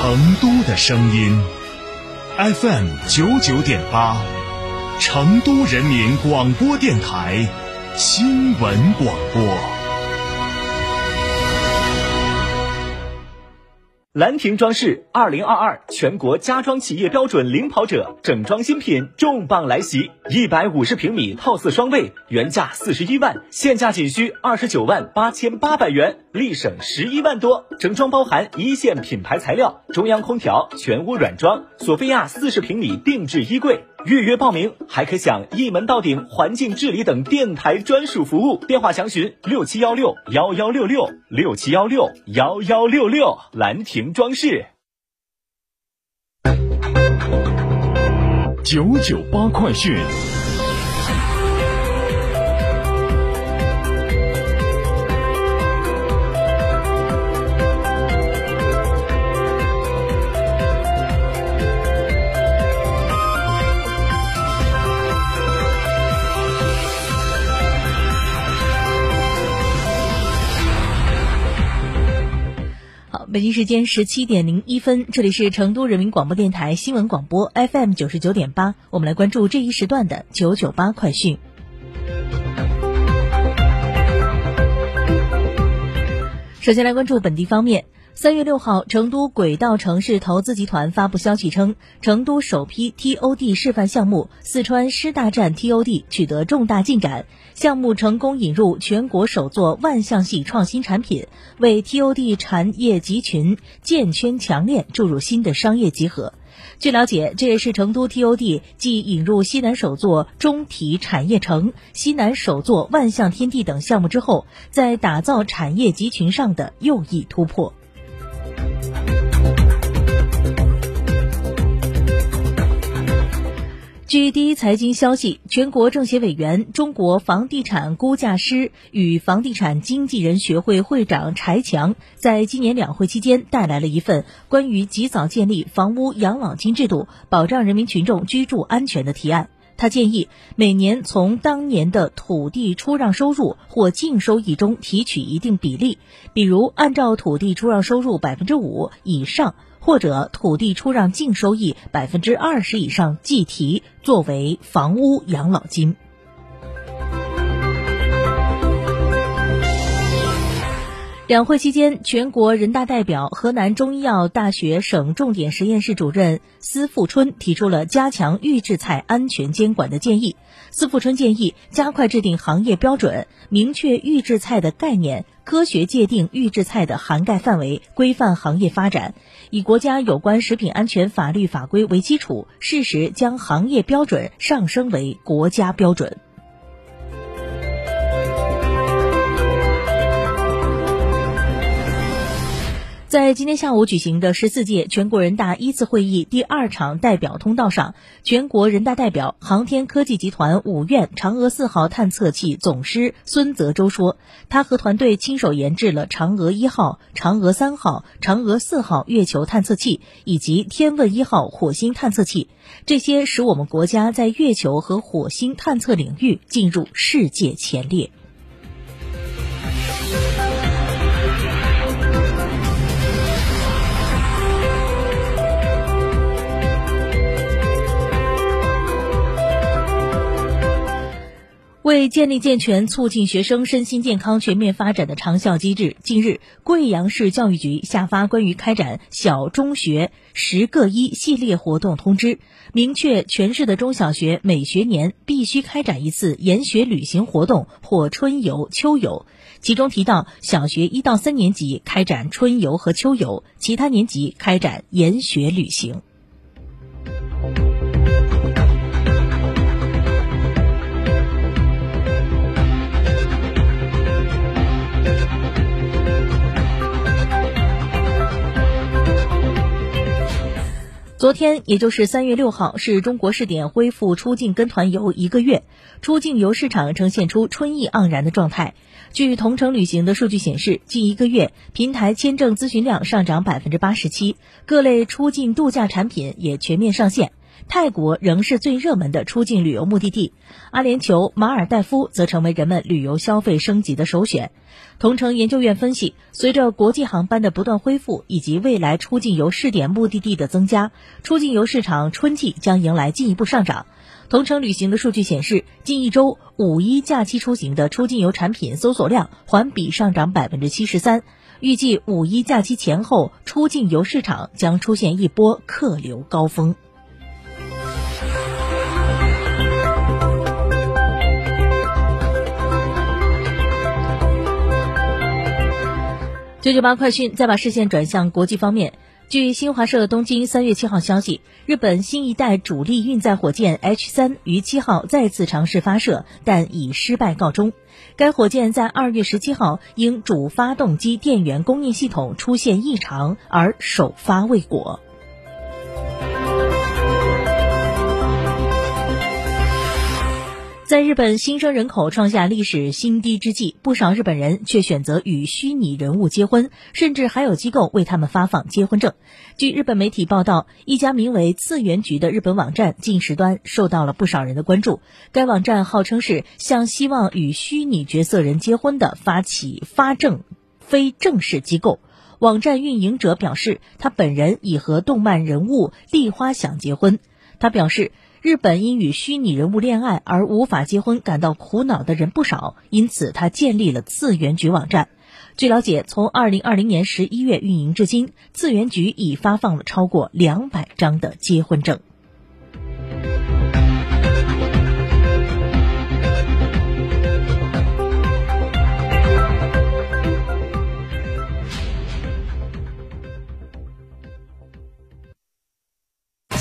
成都的声音，FM 九九点八，成都人民广播电台新闻广播。兰亭装饰二零二二全国家装企业标准领跑者整装新品重磅来袭，一百五十平米套四双卫，原价四十一万，现价仅需二十九万八千八百元，立省十一万多。整装包含一线品牌材料、中央空调、全屋软装、索菲亚四十平米定制衣柜。预约报名还可享一门到顶环境治理等电台专属服务。电话详询六七幺六幺幺六六六七幺六幺幺六六。兰亭装饰。九九八快讯。北京时间十七点零一分，这里是成都人民广播电台新闻广播 FM 九十九点八，我们来关注这一时段的九九八快讯。首先来关注本地方面。三月六号，成都轨道城市投资集团发布消息称，成都首批 TOD 示范项目四川师大站 TOD 取得重大进展，项目成功引入全国首座万象系创新产品，为 TOD 产业集群建圈强链注入新的商业集合。据了解，这也是成都 TOD 继引入西南首座中体产业城、西南首座万象天地等项目之后，在打造产业集群上的又一突破。据第一财经消息，全国政协委员、中国房地产估价师与房地产经纪人学会会长柴强在今年两会期间带来了一份关于及早建立房屋养老金制度，保障人民群众居住安全的提案。他建议每年从当年的土地出让收入或净收益中提取一定比例，比如按照土地出让收入百分之五以上。或者土地出让净收益百分之二十以上计提作为房屋养老金。两会期间，全国人大代表、河南中医药大学省重点实验室主任司富春提出了加强预制菜安全监管的建议。司富春建议加快制定行业标准，明确预制菜的概念，科学界定预制菜的涵盖范围，规范行业发展，以国家有关食品安全法律法规为基础，适时将行业标准上升为国家标准。在今天下午举行的十四届全国人大一次会议第二场代表通道上，全国人大代表、航天科技集团五院嫦娥四号探测器总师孙泽洲说，他和团队亲手研制了嫦娥一号、嫦娥三号、嫦娥四号月球探测器以及天问一号火星探测器，这些使我们国家在月球和火星探测领域进入世界前列。为建立健全促进学生身心健康全面发展的长效机制，近日，贵阳市教育局下发关于开展小中学“十个一”系列活动通知，明确全市的中小学每学年必须开展一次研学旅行活动或春游、秋游。其中提到，小学一到三年级开展春游和秋游，其他年级开展研学旅行。昨天，也就是三月六号，是中国试点恢复出境跟团游一个月，出境游市场呈现出春意盎然的状态。据同程旅行的数据显示，近一个月平台签证咨询量上涨百分之八十七，各类出境度假产品也全面上线。泰国仍是最热门的出境旅游目的地，阿联酋、马尔代夫则成为人们旅游消费升级的首选。同城研究院分析，随着国际航班的不断恢复以及未来出境游试点目的地的增加，出境游市场春季将迎来进一步上涨。同程旅行的数据显示，近一周五一假期出行的出境游产品搜索量环比上涨百分之七十三。预计五一假期前后，出境游市场将出现一波客流高峰。九九八快讯，再把视线转向国际方面。据新华社东京三月七号消息，日本新一代主力运载火箭 H 三于七号再次尝试发射，但以失败告终。该火箭在二月十七号因主发动机电源供应系统出现异常而首发未果。在日本新生人口创下历史新低之际，不少日本人却选择与虚拟人物结婚，甚至还有机构为他们发放结婚证。据日本媒体报道，一家名为“次元局”的日本网站近时端受到了不少人的关注。该网站号称是向希望与虚拟角色人结婚的发起发证非正式机构。网站运营者表示，他本人已和动漫人物立花想结婚。他表示。日本因与虚拟人物恋爱而无法结婚感到苦恼的人不少，因此他建立了次元局网站。据了解，从二零二零年十一月运营至今，次元局已发放了超过两百张的结婚证。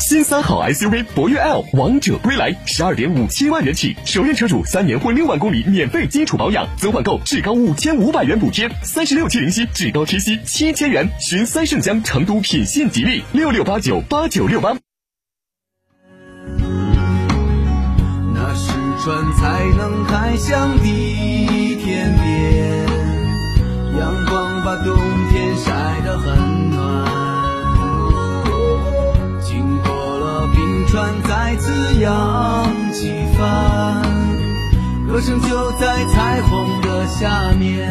新三好 SUV 博越 L 王者归来，十二点五七万元起，首任车主三年或六万公里免费基础保养，增换购至高五千五百元补贴，三十六期零息，至高贴息七千元。寻三圣江成都品信吉利六六八九八九六八。那是船才能开向地天边，阳光把冬天船再次扬起帆，歌声就在彩虹的下面。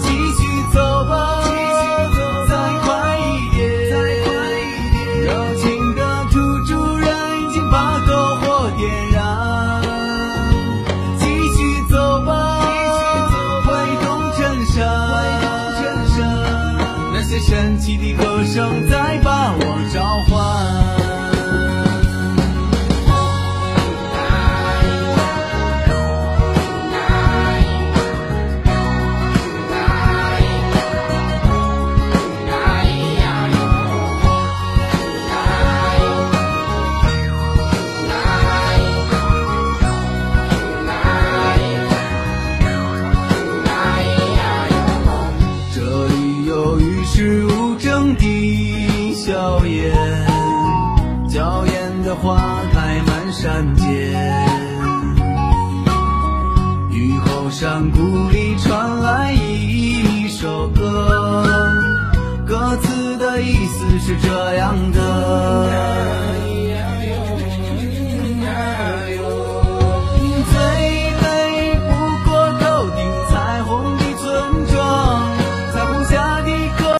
继续走吧，再快一点，热情的土主人已经把篝火点燃。继续走吧，挥动衬衫，那些神奇的歌声在是无争的笑颜娇艳的花开满山间。雨后山谷里传来一首歌歌词的意思是这样的。